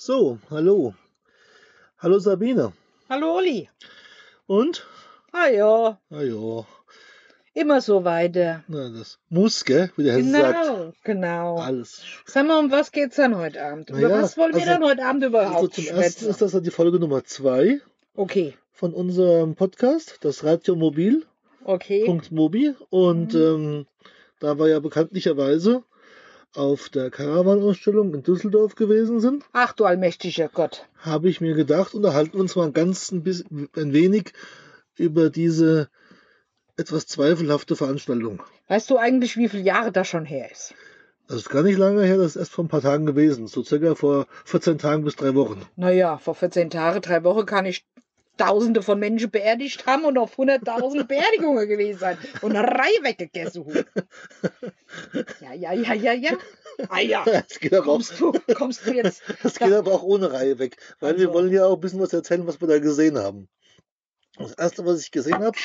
So, hallo. Hallo Sabine. Hallo Uli. Und? Ah ja, Na ja, immer so weiter. na, das muss, gell? Wie der Hesse sagt. Genau, genau. Alles. Sag mal, um was geht's dann heute Abend? Über ja, was wollen wir also- dann heute Abend überhaupt Also zum ersten schwätzen? ist das ja die Folge Nummer zwei Okay, von unserem Podcast, das Radio Mobil. okay. Punkt Mobi. Und Mhm. ähm, da wir ja bekanntlicherweise auf der Caravan-Ausstellung in Düsseldorf gewesen sind, Ach du allmächtiger Gott. habe ich mir gedacht, unterhalten wir uns mal ganz ein, bisschen, ein wenig über diese etwas zweifelhafte Veranstaltung. Weißt du eigentlich, wie viele Jahre das schon her ist? Das ist gar nicht lange her, das ist erst vor ein paar Tagen gewesen, so circa vor 14 Tagen bis drei Wochen. Naja, vor 14 Tagen, drei Wochen kann ich Tausende von Menschen beerdigt haben und auf 100.000 Beerdigungen gewesen sein und eine Reihe weggegessen. Ja, ja, ja, ja, ja. Ah ja, Das geht aber auch, kommst du, kommst du jetzt? das geht aber auch ohne Reihe weg, weil wir Also. wollen ja auch ein bisschen was erzählen, was wir da gesehen haben. Das erste, was ich gesehen habe,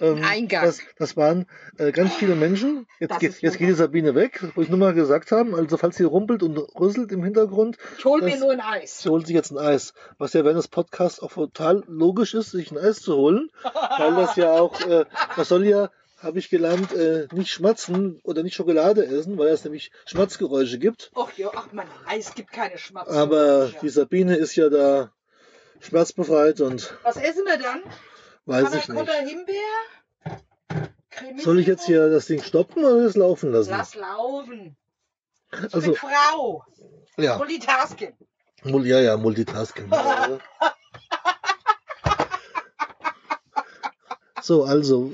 ähm, Eingang. das, das waren äh, ganz viele Menschen. Jetzt, geht, jetzt geht die Sabine weg, wo ich nur mal gesagt haben, also falls sie rumpelt und rüsselt im Hintergrund, Ich hol mir nur ein Eis. sie holt sich jetzt ein Eis. Was ja während des Podcasts auch total logisch ist, sich ein Eis zu holen, weil das ja auch, äh, das soll ja, habe ich gelernt, äh, nicht schmatzen oder nicht Schokolade essen, weil es nämlich Schmatzgeräusche gibt. Ach ja, ach man, Eis gibt keine Schmerzen. Aber die Sabine ist ja da schmerzbefreit und Was essen wir dann? weiß ich nicht. Himbeer? Cremissimo? Soll ich jetzt hier das Ding stoppen oder es laufen lassen? Lass laufen. Ich Also, bin Frau. ja, Multitasking. Mul- ja, ja, Multitasking. Ja. so, also,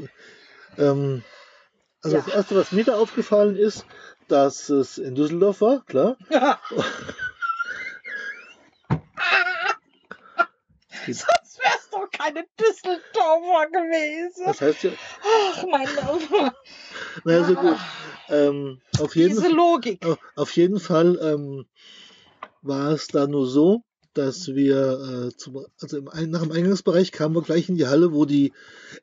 ähm, also Ja. das erste, was mir da aufgefallen ist, dass es in Düsseldorf war, klar. Sonst wär's doch keine Düsseldorfer gewesen. Das heißt ja, Ach, mein Laufer. naja, so gut. Ähm, auf jeden Diese Logik. Auf- Auf jeden Fall ähm, war es da nur so, dass wir äh, zum, also im, nach dem Eingangsbereich kamen wir gleich in die Halle, wo die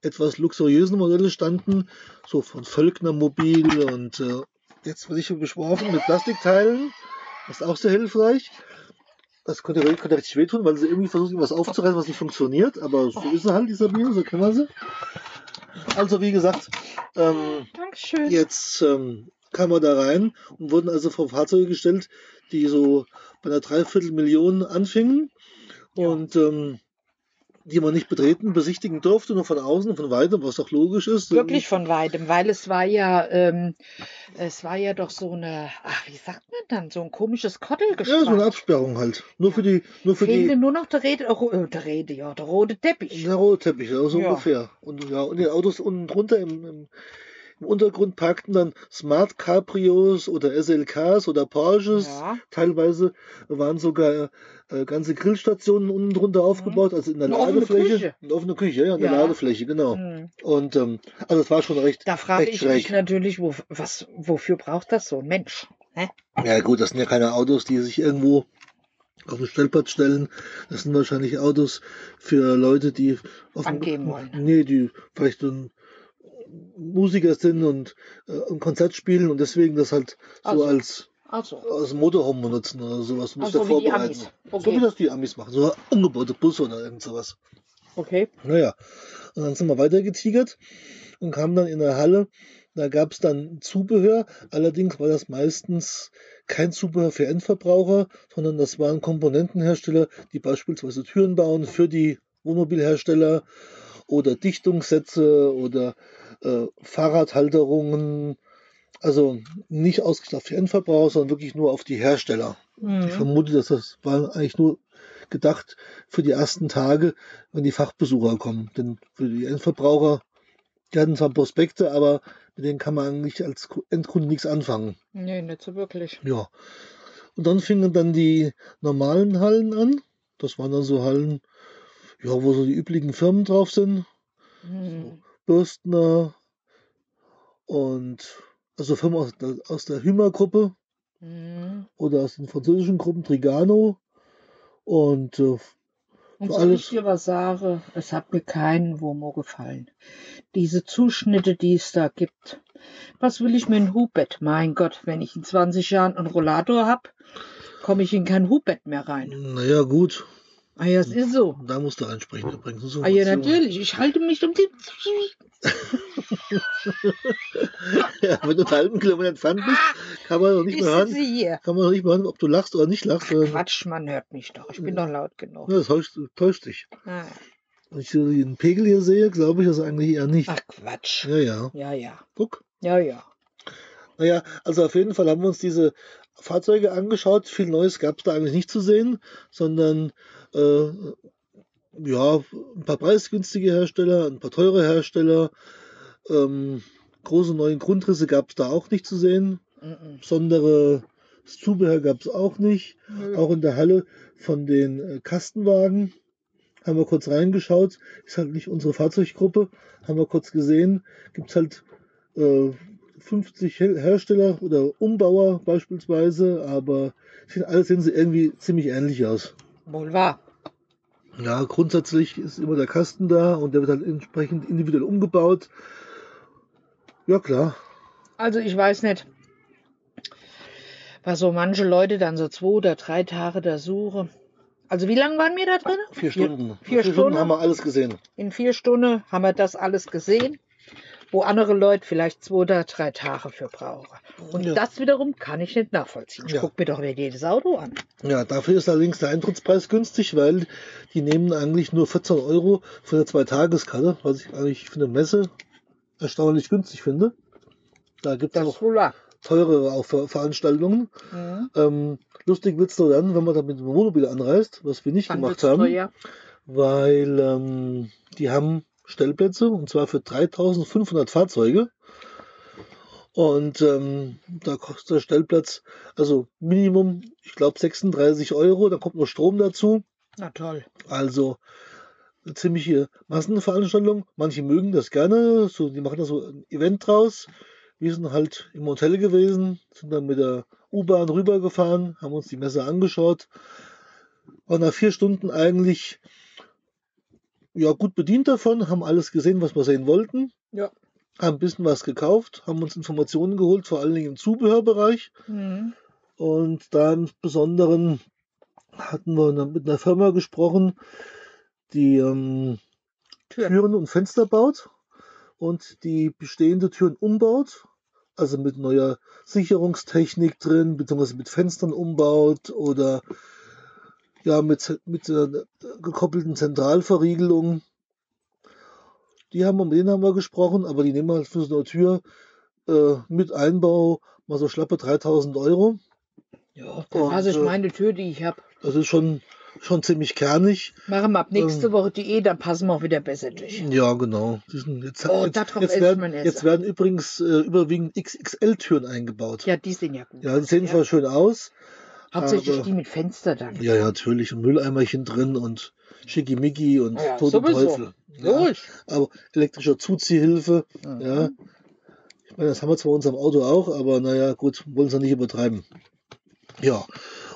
etwas luxuriösen Modelle standen, so von Völkner Mobil und äh, jetzt wurde ich schon beschworfen mit Plastikteilen. Das ist auch sehr hilfreich. Das könnte, könnte richtig wehtun, weil sie irgendwie versuchen, was aufzureißen, was nicht funktioniert. Aber so ist sie halt, die Sabine, so kennen wir sie. Also wie gesagt, ähm, Dankeschön. Jetzt ähm, kamen wir da rein und wurden also vor Fahrzeuge gestellt, die so bei einer Dreiviertelmillion anfingen Ja. und ähm, die man nicht betreten, besichtigen durfte, nur von außen, von weitem, was auch logisch ist. Wirklich von weitem, weil es war ja, ähm, es war ja doch so eine, ach, wie sagt man dann, so ein komisches Ja, so eine Kottelgespann. Absperrung halt. Nur für die, nur für Fehlte die, nur noch der Rede, äh, der Rede, ja, der rote Teppich. der rote Teppich, ja, so Ja. ungefähr. Und ja, und die Autos unten drunter im, im, im Untergrund parkten dann Smart Cabrios oder SLKs oder Porsches. Ja. Teilweise waren sogar äh, ganze Grillstationen unten drunter aufgebaut, also in der Mhm. Eine offene Ladefläche. Küche. Eine offene Küche, ja, in der Ja. Ladefläche, genau. Hm. Und ähm, also es war schon recht, Da frage recht ich mich schräg. natürlich, wo, was, wofür braucht das so ein Mensch? Hä? Ja gut, das sind ja keine Autos, die sich irgendwo auf den Stellplatz stellen. Das sind wahrscheinlich Autos für Leute, die auf Angeben wollen. Nee, die vielleicht ein Musiker sind und äh, ein Konzert spielen und deswegen das halt so Also. als Also, als Motorhome benutzen oder sowas. Muss Ach so, da wie die vorbereiten. Amis. So Okay. wie das die Amis machen. So umgebaute Busse oder irgend sowas. okay. Naja, und dann sind wir weiter getigert und kamen dann in der Halle. Da gab es dann Zubehör. Allerdings war das meistens kein Zubehör für Endverbraucher, sondern das waren Komponentenhersteller, die beispielsweise Türen bauen für die Wohnmobilhersteller oder Dichtungssätze oder äh, Fahrradhalterungen. Also nicht ausgestattet für Endverbraucher, sondern wirklich nur auf die Hersteller. Ich Mhm. vermute, dass das war eigentlich nur gedacht für die ersten Tage, wenn die Fachbesucher kommen. Denn für die Endverbraucher, die hatten zwar Prospekte, aber mit denen kann man eigentlich als Ku- Endkunde nichts anfangen. Nee, nicht so wirklich. Ja. Und dann fingen dann die normalen Hallen an. Das waren dann so Hallen, ja, wo so die üblichen Firmen drauf sind. Hm. Bürstner und also Firmen aus der, aus der Hümer-Gruppe Hm. oder aus den französischen Gruppen Trigano. Und äh, Und So soll alles- ich dir was sagen? Es hat mir keinen Womo gefallen. Diese Zuschnitte, die es da gibt. Was will ich mit einem Hubett? Mein Gott, wenn ich in 20 Jahren einen Rollator hab komme ich in kein Hubbett mehr rein. Naja, gut. Ah ja, es ist so. Da musst du einsprechen übrigens. So Ah ja, natürlich. Ich halte mich um die. Ja, wenn du einen halben Kilometer entfernt bist, kann man noch nicht Ich mehr hören, hier. kann man noch nicht mehr hören, ob du lachst oder nicht lachst. sondern- Quatsch, man hört mich doch. Ich bin doch laut genug. Ja, das täuscht, täuscht dich. Ah, Wenn ich den Pegel hier sehe, glaube ich das eigentlich eher nicht. Ach Quatsch. Ja, ja. Ja, ja. Guck. Ja, ja. Naja, also auf jeden Fall haben wir uns diese Fahrzeuge angeschaut. Viel Neues gab es da eigentlich nicht zu sehen, sondern äh, ja, ein paar preisgünstige Hersteller, ein paar teure Hersteller. Ähm, große neue Grundrisse gab es da auch nicht zu sehen. Mhm. Besondere Zubehör gab es auch nicht. Nö. Auch in der Halle von den äh, Kastenwagen haben wir kurz reingeschaut. Ist halt nicht unsere Fahrzeuggruppe. Haben wir kurz gesehen. Gibt es halt äh, 50 Her- Hersteller oder Umbauer beispielsweise, aber sehen, alle sehen sie irgendwie ziemlich ähnlich aus. Wohl wahr. Ja, grundsätzlich ist immer der Kasten da und der wird halt entsprechend individuell umgebaut. Ja, klar. Also ich weiß nicht, was so manche Leute dann so zwei oder drei Tage da suchen. Also wie lange waren wir da drin? Vier Stunden. Vier Stunden? haben wir alles gesehen. In vier Stunden haben wir das alles gesehen, wo andere Leute vielleicht zwei oder drei Tage für brauchen. Und Ja. das wiederum kann ich nicht nachvollziehen. Ich Ja. guck mir doch nicht jedes Auto an. Ja, dafür ist allerdings der Eintrittspreis günstig, weil die nehmen eigentlich nur 14 Euro für eine Zweitageskarte, was ich eigentlich für eine Messe erstaunlich günstig finde. Da gibt es auch teurere auch Ver Veranstaltungen. Mhm. Ähm, lustig wird's nur dann, wenn man da mit dem Wohnmobil anreist, was wir nicht Dann gemacht haben, teuer. weil ähm, die haben Stellplätze und zwar für 3500 Fahrzeuge. Und ähm, da kostet der Stellplatz, also Minimum, ich glaube 36 Euro, da kommt noch Strom dazu. Na toll. Also eine ziemliche Massenveranstaltung. Manche mögen das gerne, so, die machen da so ein Event draus. Wir sind halt im Hotel gewesen, sind dann mit der U-Bahn rübergefahren, haben uns die Messe angeschaut. Waren nach vier Stunden eigentlich ja, gut bedient davon, haben alles gesehen, was wir sehen wollten. Ja. Haben ein bisschen was gekauft, haben uns Informationen geholt, vor allen Dingen im Zubehörbereich. Mhm. Und da im Besonderen hatten wir mit einer Firma gesprochen, die ähm, Türen. Türen und Fenster baut und die bestehende Türen umbaut, also mit neuer Sicherungstechnik drin, beziehungsweise mit Fenstern umbaut oder ja, mit, mit einer gekoppelten Zentralverriegelung. Die haben wir, mit denen haben wir gesprochen, aber die nehmen halt für so eine Tür äh, mit Einbau mal so schlappe 3000 Euro. Ja, dann hasse ich äh, meine Tür, die ich habe. Das ist schon, schon ziemlich kernig. Machen wir ab nächste ähm, Woche Diät, dann passen wir auch wieder besser durch. Ja, genau. Die jetzt, Oh, jetzt, jetzt, werden, jetzt werden übrigens äh, überwiegend XXL-Türen eingebaut. Ja, die sehen ja gut. Ja, die sehen aus, zwar schön aus. Hauptsächlich aber- die mit Fenster dann. Ja, ja, natürlich. Und Mülleimerchen drin und Schickimicki und Ja, sowieso. Teufel. Ja, aber elektrischer Zuziehhilfe, Mhm. ja. Ich meine, das haben wir zwar in unserem Auto auch, aber naja, gut, wollen es ja nicht übertreiben. Ja.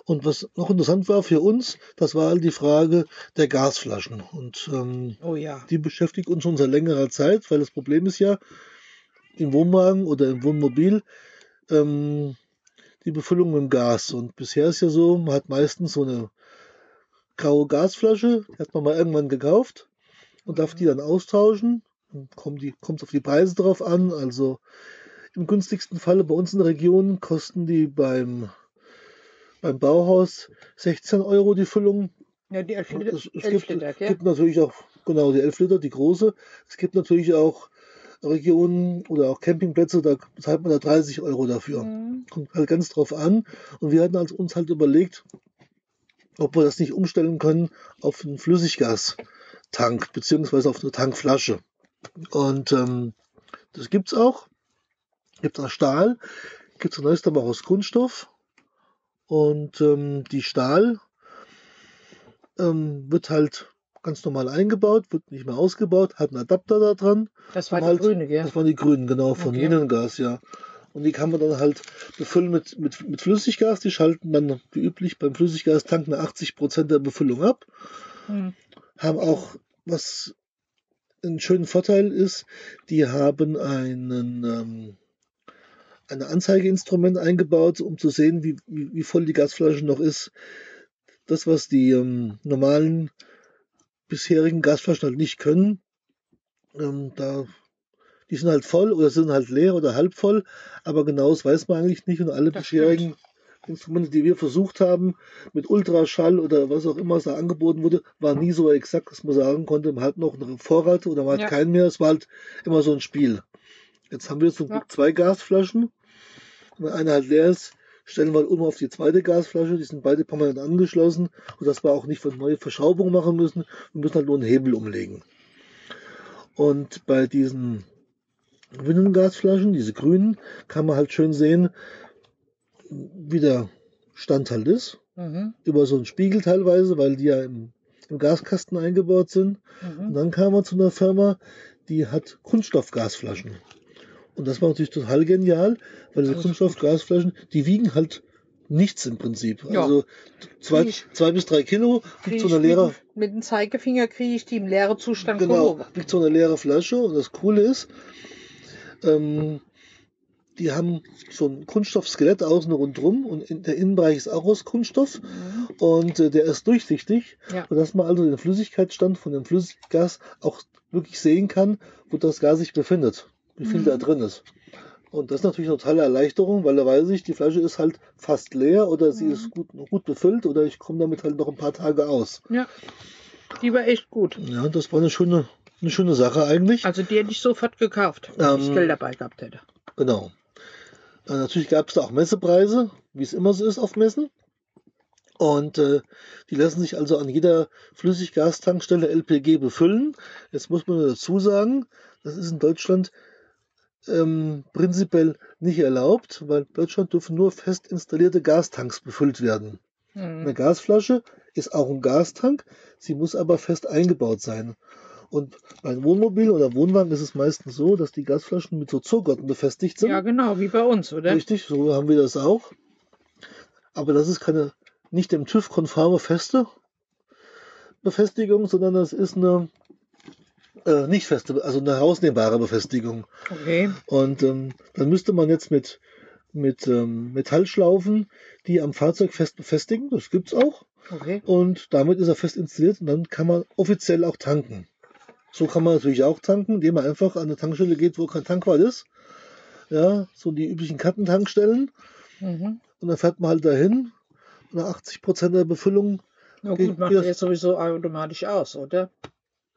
Und was noch interessant war für uns, das war halt die Frage der Gasflaschen. Und ähm, Oh ja. die beschäftigt uns schon seit längerer Zeit, weil das Problem ist ja, im Wohnwagen oder im Wohnmobil ähm, die Befüllung mit dem Gas. Und bisher ist ja so, man hat meistens so eine graue Gasflasche, die hat man mal irgendwann gekauft und darf die dann austauschen. Dann kommt die, kommt auf die Preise drauf an. Also im günstigsten Falle bei uns in der Region kosten die beim, beim Bauhaus 16 Euro die Füllung. Ja, die 11 Liter, Es, es 11 gibt, Liter, gibt natürlich auch, genau, die 11 Liter, die große. Es gibt natürlich auch Regionen oder auch Campingplätze, da zahlt man da 30 Euro dafür. Mhm. Kommt halt ganz drauf an. Und wir hatten also uns halt überlegt, ob wir das nicht umstellen können auf einen Flüssiggastank, beziehungsweise auf eine Tankflasche. Und ähm, das gibt's auch. Gibt aus Stahl, gibt's neuest aber auch aus Kunststoff. Und ähm, die Stahl ähm, wird halt ganz normal eingebaut, wird nicht mehr ausgebaut, hat einen Adapter da dran. Das war Um die halt- grüne, gell? Das waren die grünen, genau, von Okay. Minengas, ja. Und die kann man dann halt befüllen mit, mit, mit Flüssiggas. Die schalten dann wie üblich beim Flüssiggastank eine 80% der Befüllung ab. Mhm. Haben auch, was einen schönen Vorteil ist, die haben einen, ähm, ein Anzeigeinstrument eingebaut, um zu sehen, wie, wie, wie voll die Gasflasche noch ist. Das, was die ähm, normalen bisherigen Gasflaschen halt nicht können, ähm, da, die sind halt voll oder sind halt leer oder halb voll, aber genau das weiß man eigentlich nicht und alle Das bisherigen Instrumente, die wir versucht haben, mit Ultraschall oder was auch immer es da angeboten wurde, war nie so exakt, dass man sagen konnte, man hat noch einen Vorrat oder man hat Ja. keinen mehr. Es war halt immer so ein Spiel. Jetzt haben wir zum Ja. Glück zwei Gasflaschen. Wenn eine halt leer ist, stellen wir halt um auf die zweite Gasflasche. Die sind beide permanent angeschlossen, sodass wir auch nicht von neue Verschraubungen machen müssen. Wir müssen halt nur einen Hebel umlegen. Und bei diesen Windengasflaschen, diese grünen, kann man halt schön sehen, wie der Stand halt ist. Mhm. Über so einen Spiegel teilweise, weil die ja im, im Gaskasten eingebaut sind. Und Mhm. dann kam man zu einer Firma, die hat Kunststoffgasflaschen. Und das war natürlich total genial, weil diese Kunststoffgasflaschen, die wiegen halt nichts im Prinzip. Ja. Also zwei, ich- zwei bis drei Kilo wiegt so eine mit, leere, dem- mit dem Zeigefinger kriege ich die im leeren Zustand genau, wiegt so eine leere Flasche. Und das Coole ist, ähm, die haben so ein Kunststoffskelett außen rundherum und in, der Innenbereich ist auch aus Kunststoff Mhm. und äh, der ist durchsichtig, Ja. sodass man also den Flüssigkeitsstand von dem Flüssiggas auch wirklich sehen kann, wo das Gas sich befindet, wie viel Mhm. da drin ist. Und das ist natürlich eine totale Erleichterung, weil da weiß ich, die Flasche ist halt fast leer oder sie Mhm. ist gut, gut befüllt oder ich komme damit halt noch ein paar Tage aus. Ja. Die war echt gut. Ja, das war eine schöne, eine schöne Sache eigentlich. Also die hätte ich sofort gekauft, wenn ich Ähm, Geld dabei gehabt hätte. Genau. Äh, natürlich gab es da auch Messepreise, wie es immer so ist auf Messen. Und äh, die lassen sich also an jeder Flüssiggastankstelle LPG befüllen. Jetzt muss man dazu sagen, das ist in Deutschland ähm, prinzipiell nicht erlaubt, weil in Deutschland dürfen nur fest installierte Gastanks befüllt werden. Eine Mhm. Gasflasche ist auch ein Gastank, sie muss aber fest eingebaut sein. Und bei Wohnmobil oder Wohnwagen ist es meistens so, dass die Gasflaschen mit so Zurgotten befestigt sind. Ja, genau, wie bei uns, oder? Richtig, so haben wir das auch. Aber das ist keine nicht dem TÜV konforme feste Befestigung, sondern das ist eine äh, nicht feste, also eine hausnehmbare Befestigung. Okay. Und ähm, dann müsste man jetzt mit, mit ähm, Metallschlaufen die am Fahrzeug fest befestigen. Das gibt's auch. Okay. Und damit ist er fest installiert und dann kann man offiziell auch tanken. So kann man natürlich auch tanken, indem man einfach an eine Tankstelle geht, wo kein Tankwart ist. Ja, so die üblichen Kattentankstellen. Mhm. Und dann fährt man halt dahin. Und nach 80 Prozent der Befüllung, Na Geht- gut, macht geht der sowieso automatisch aus, oder?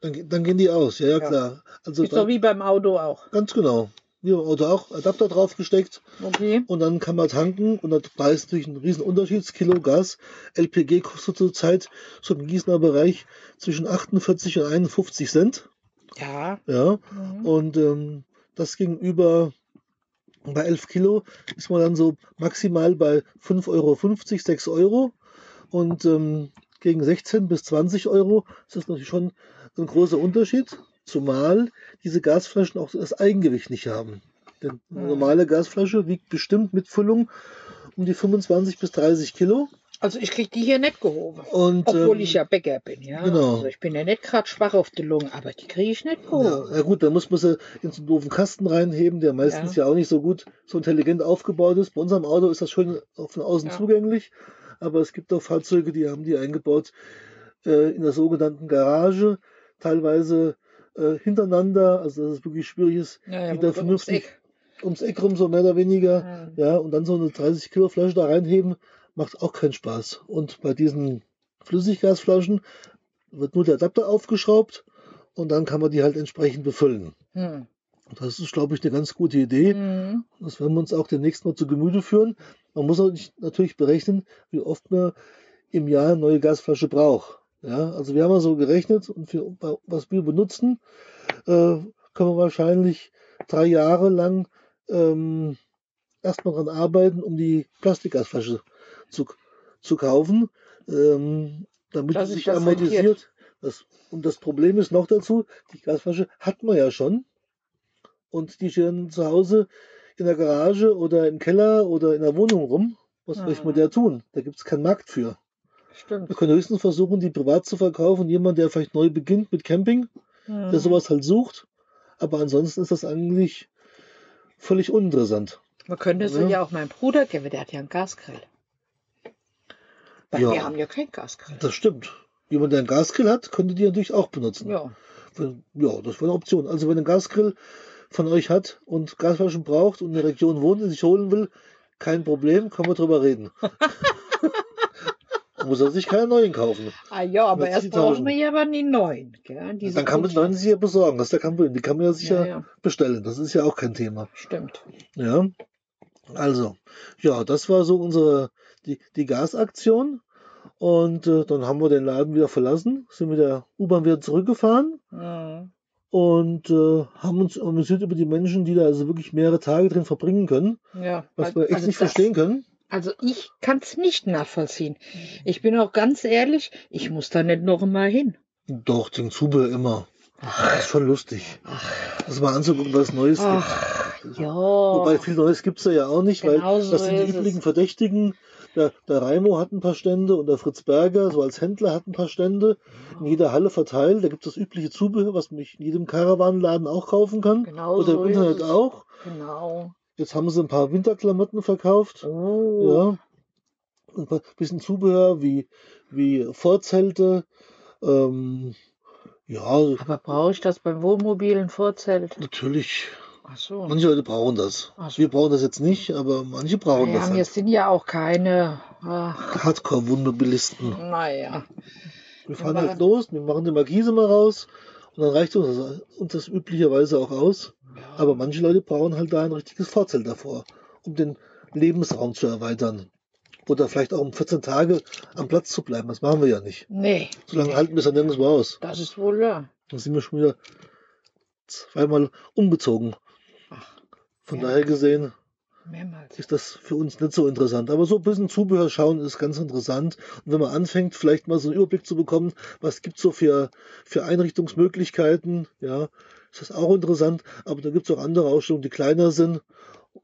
Dann, dann gehen die aus. Ja, ja, Ja. klar. Also Ist doch wie beim Auto auch. ganz genau. Wie im Auto auch Adapter draufgesteckt Okay. und dann kann man tanken und da ist natürlich ein riesen Unterschied. Das Kilo Gas, LPG kostet zurzeit so im Gießener Bereich zwischen 48 und 51 Cent. Ja. Ja, Mhm. und ähm, das gegenüber bei 11 Kilo ist man dann so maximal bei 5,50 Euro, 6 Euro. Und ähm, gegen 16 bis 20 Euro ist das natürlich schon ein großer Unterschied. Zumal diese Gasflaschen auch das Eigengewicht nicht haben. Denn eine Mhm. normale Gasflasche wiegt bestimmt mit Füllung um die 25 bis 30 Kilo. Also ich krieg die hier nicht gehoben. Und, Obwohl ähm, ich ja Bäcker bin, ja. genau. Also ich bin ja nicht gerade schwach auf die Lunge, aber die kriege ich nicht Ja, gehoben. ja gut, dann muss man sie in so einen doofen Kasten reinheben, der meistens ja. auch nicht so gut, so intelligent aufgebaut ist. Bei unserem Auto ist das schön auch von außen Ja. zugänglich, aber es gibt auch Fahrzeuge, die haben die eingebaut äh, in der sogenannten Garage, teilweise äh, hintereinander, also dass es wirklich schwierig ist, Ja, ja, die da ums vernünftig Eck. ums Eck rum, so mehr oder weniger, Ja. ja, und dann so eine 30 Kilo Flasche da reinheben, macht auch keinen Spaß. Und bei diesen Flüssiggasflaschen wird nur der Adapter aufgeschraubt und dann kann man die halt entsprechend befüllen. Hm. Das ist, glaube ich, eine ganz gute Idee. Mhm. Das werden wir uns auch demnächst mal zu Gemüte führen. Man muss natürlich berechnen, wie oft man im Jahr eine neue Gasflasche braucht. Ja, also wir haben mal so gerechnet und für was wir benutzen, äh, können wir wahrscheinlich drei Jahre lang ähm, erstmal dran arbeiten, um die Plastikgasflasche zu, zu kaufen, ähm, damit Dass sie sich das amortisiert. Das, und das Problem ist noch dazu, die Gasflasche hat man ja schon und die stehen zu Hause in der Garage oder im Keller oder in der Wohnung rum. Was soll ich Mhm. mit der tun? Da gibt es keinen Markt für. Stimmt. Wir können höchstens versuchen, die privat zu verkaufen. Jemand, der vielleicht neu beginnt mit Camping, der Mhm. sowas halt sucht. Aber ansonsten ist das eigentlich völlig uninteressant. Man könnte sie Ja. ja auch meinem Bruder geben, der hat ja einen Gasgrill. Weil Ja. wir haben ja keinen Gasgrill. Das stimmt. Jemand, der einen Gasgrill hat, könnte die natürlich auch benutzen. Ja, Ja, das wäre eine Option. Also wenn ein Gasgrill von euch hat und Gasflaschen braucht und in der Region wohnt und sich holen will, kein Problem, können wir drüber reden. Muss er sich keine neuen kaufen. ah, ja aber erst brauchen wir ja aber die neuen. Gell? Diese Dann kann man neuen sich ja besorgen. Das ist ja kein Problem. Die kann man ja sicher Ja, ja, bestellen. Das ist ja auch kein Thema. stimmt. Ja. Also, ja, das war so unsere, die, die Gasaktion. Und äh, dann haben wir den Laden wieder verlassen, sind mit der U-Bahn wieder zurückgefahren Mhm. und äh, haben uns amüsiert über die Menschen, die da also wirklich mehrere Tage drin verbringen können, Ja, was wir echt also nicht verstehen können. Also ich kann es nicht nachvollziehen. Ich bin auch ganz ehrlich, ich muss da nicht noch mal hin. Doch, den Zubehör immer. Das ist schon lustig. Das mal anzugucken, was Neues Ach, gibt. ja. Wobei viel Neues gibt es da ja auch nicht, Genau weil so das sind ist die üblichen es. Verdächtigen. Der, der Raimo hat ein paar Stände und der Fritz Berger, so als Händler, hat ein paar Stände. In jeder Halle verteilt. Da gibt es das übliche Zubehör, was man in jedem Caravanladen auch kaufen kann. Genau Oder so im ist Internet es. auch. Genau. Jetzt haben sie ein paar Winterklamotten verkauft. Oh. Ja. Ein bisschen Zubehör wie, wie Vorzelte. Ähm, ja, Aber brauche ich das beim wohnmobilen Vorzelt? natürlich. Ach so. Manche Leute brauchen das. So. Wir brauchen das jetzt nicht, aber manche brauchen Ja, das. wir Halt. sind ja auch keine. Hardcore-Wohnmobilisten. naja. Wir fahren Aber- halt los, wir machen die Markise mal raus und dann reicht uns das, uns das üblicherweise auch aus. Aber manche Leute brauchen halt da ein richtiges Vorzelt davor, um den Lebensraum zu erweitern. Oder vielleicht auch um 14 Tage am Platz zu bleiben. Das machen wir ja nicht. Nee, So lange halten wir es dann nirgendwo aus. das ist wohl wahr. Dann sind wir schon wieder zweimal umgezogen. Ach, Von Ja. daher gesehen mehrmals. ist das für uns nicht so interessant. Aber so ein bisschen Zubehör schauen ist ganz interessant. Und wenn man anfängt, vielleicht mal so einen Überblick zu bekommen, was gibt es so für, für Einrichtungsmöglichkeiten, ja, ist das auch interessant. Aber da gibt es auch andere Ausstellungen, die kleiner sind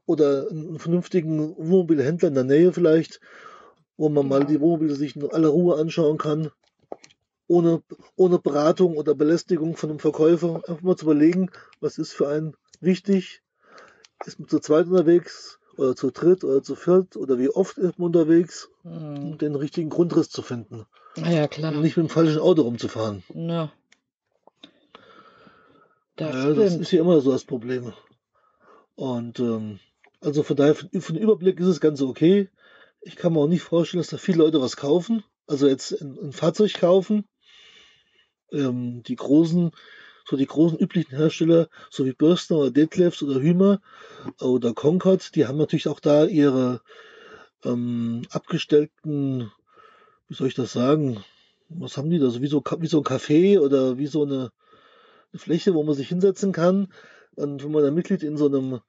oder einen vernünftigen Wohnmobilhändler in der Nähe vielleicht, wo man mal die Wohnmobile sich in aller Ruhe anschauen kann. Ohne, ohne Beratung oder Belästigung von einem Verkäufer. Einfach mal zu überlegen, was ist für einen wichtig, ist man zu zweit unterwegs oder zu dritt oder zu viert oder wie oft ist man unterwegs, Hm. um den richtigen Grundriss zu finden Na ja, klar. und nicht mit dem falschen Auto rumzufahren. Na. Das Ja, das ist ja immer so das Problem. Und ähm, also von daher, für, den Überblick ist es ganz okay. Ich kann mir auch nicht vorstellen, dass da viele Leute was kaufen. Also jetzt ein, ein Fahrzeug kaufen. Ähm, die großen, so die großen üblichen Hersteller, so wie Bürstner oder Detlefs oder Hümer oder Concord, die haben natürlich auch da ihre ähm, abgestellten, wie soll ich das sagen? Was haben die da? So wie so, wie so ein Café oder wie so eine Fläche, wo man sich hinsetzen kann. Und wenn man dann Mitglied in so einem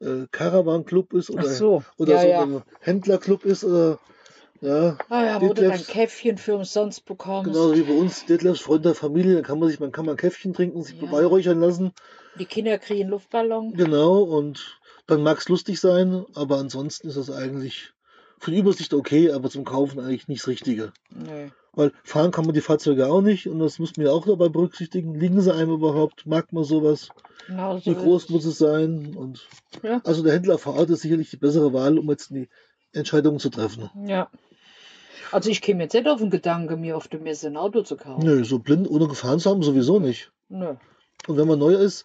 äh, Caravan-Club ist oder, so. oder ja, so ja. einem Händlerclub ist oder ja, Ah ja, wo du dein Käffchen für umsonst bekommst. Genauso wie bei uns, Detlefs Freund der Familie, da kann man sich, man kann mal ein Käffchen trinken, sich Ja. beweihräuchern lassen. Die Kinder kriegen Luftballon. Genau, und dann mag es lustig sein, aber ansonsten ist das eigentlich für die Übersicht okay, aber zum Kaufen eigentlich nicht das Richtige. Nö. Weil fahren kann man die Fahrzeuge auch nicht und das muss man ja auch dabei berücksichtigen. Liegen sie einem überhaupt? Mag man sowas? Genau so Wie groß muss es sein? Und Ja. also der Händler vor Ort ist sicherlich die bessere Wahl, um jetzt die Entscheidung zu treffen. Ja. Also ich käme jetzt nicht auf den Gedanke, mir auf der Messe ein Auto zu kaufen. Nö, so blind ohne gefahren zu haben, sowieso nicht. Nö. Und wenn man neu ist,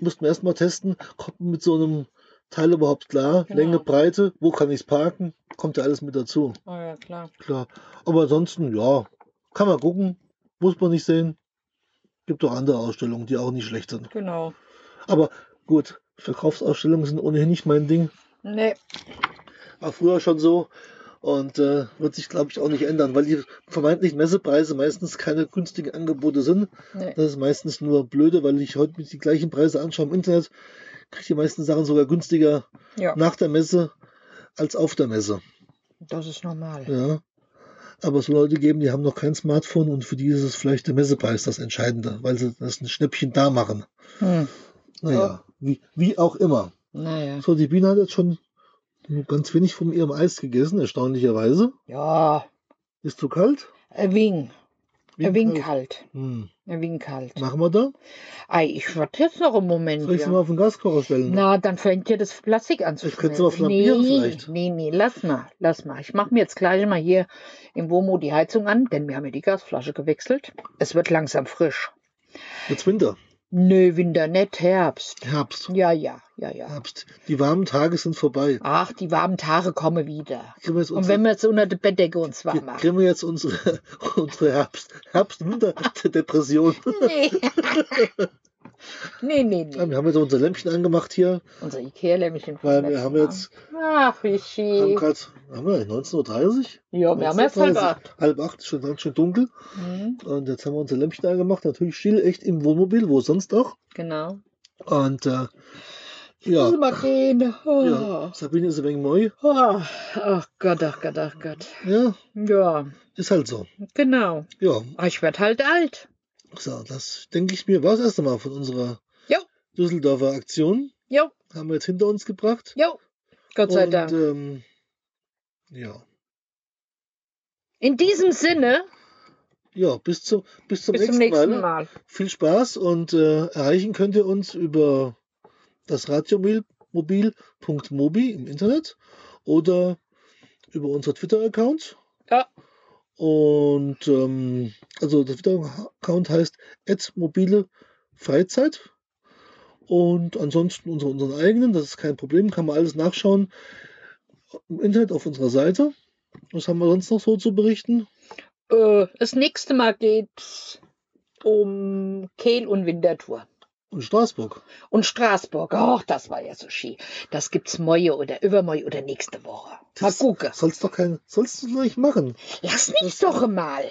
müsste man erstmal testen, kommt man mit so einem Teil überhaupt klar? Genau. Länge, Breite, wo kann ich es parken? Kommt ja alles mit dazu. Ah ja, klar. Klar. Aber ansonsten, ja, kann man gucken, muss man nicht sehen. Gibt auch andere Ausstellungen, die auch nicht schlecht sind. Genau. Aber gut, Verkaufsausstellungen sind ohnehin nicht mein Ding. Nee. War früher schon so und äh, wird sich, glaube ich, auch nicht ändern, weil die vermeintlichen Messepreise meistens keine günstigen Angebote sind. nee. Das ist meistens nur blöde, weil ich heute mit die gleichen Preise anschaue im Internet, kriege ich die meisten Sachen sogar günstiger Ja, nach der Messe als auf der Messe. das ist normal. Ja. Aber es soll Leute geben, die haben noch kein Smartphone und für die ist es vielleicht der Messepreis das Entscheidende, weil sie das ein Schnäppchen da machen. Hm. Naja, wie, wie auch immer. Naja. So, die Biene hat jetzt schon ganz wenig von ihrem Eis gegessen, erstaunlicherweise. Ja. Ist zu kalt? Ein Wing. Ein wenig kalt. Hm. Ein wenig kalt. Machen wir da? Ei, ich warte jetzt noch einen Moment. Soll ich ja. sie mal auf den Gaskocher stellen? Na, dann fängt ja das Plastik an zu Ich könnte mal schmelzen. flambieren nee, vielleicht. Nee, nee, lass mal, lass mal. Ich mache mir jetzt gleich mal hier im Womo die Heizung an, denn wir haben ja die Gasflasche gewechselt. Es wird langsam frisch. Jetzt Winter. Nö, Winter, nicht Herbst. Herbst. Ja, ja, ja, ja. Herbst. Die warmen Tage sind vorbei. Ach, die warmen Tage kommen wieder. Kriegen wir jetzt Und unsere, wenn wir jetzt unter der Bettdecke uns warm machen. kriegen wir jetzt unsere, unsere Herbst, Herbst-Winter-Depression. Nee. nee, nee, Ja, nee. wir haben jetzt unser Lämpchen angemacht hier, Unser Ikea-Lämmchen. vom weil wir haben jetzt, Ach, wie haben schön. grad, haben wir 19.30 Uhr? Ja, wir haben jetzt halb acht. Halb acht, ist schon ganz schön dunkel. Mhm, Und jetzt haben wir unser Lämpchen angemacht, natürlich still, echt im Wohnmobil, wo sonst auch. genau. Und äh, ja, Will mal gehen. Oh. ja, Sabine ist ein wenig neu. Oh. Ach Gott, ach Gott, ach Gott. Ja, Ja, ist halt so. genau. Ja, Ah, Ich werd halt alt. So, das denke ich mir, war das erste Mal von unserer Jo. Düsseldorfer Aktion. Jo, Haben wir jetzt hinter uns gebracht. jo. Gott sei Und, Dank. Ähm, ja. In diesem Sinne, Ja, bis, zu, bis zum bis nächsten, zum nächsten Mal. Mal. Viel Spaß und äh, erreichen könnt ihr uns über das radiomobil.mobi im Internet oder über unser Twitter-Account. Ja. Und ähm, also der Twitter-Account heißt mobile Freizeit. Und ansonsten unsere, unseren eigenen, das ist kein Problem, kann man alles nachschauen im Internet auf unserer Seite. Was haben wir sonst noch so zu berichten? Äh, das nächste Mal geht's um Kehl und Winterthur. Und Straßburg. Und Straßburg. Ach, das war ja so schön. Das gibt's morgen oder übermorgen oder nächste Woche. Mal gucken. Sollst doch kein, sollst du nicht machen. Lass mich doch mal.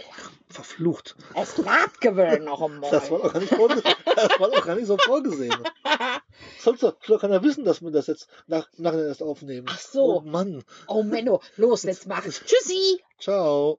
Verflucht. Es lag gewöhnt noch einmal. Das war doch gar nicht, vorge das war doch gar nicht so vorgesehen. Sollst doch, soll doch keiner wissen, dass wir das jetzt nach, nachher erst aufnehmen. Ach so. Oh Mann. Oh Menno, los, jetzt mach. Tschüssi. Ciao.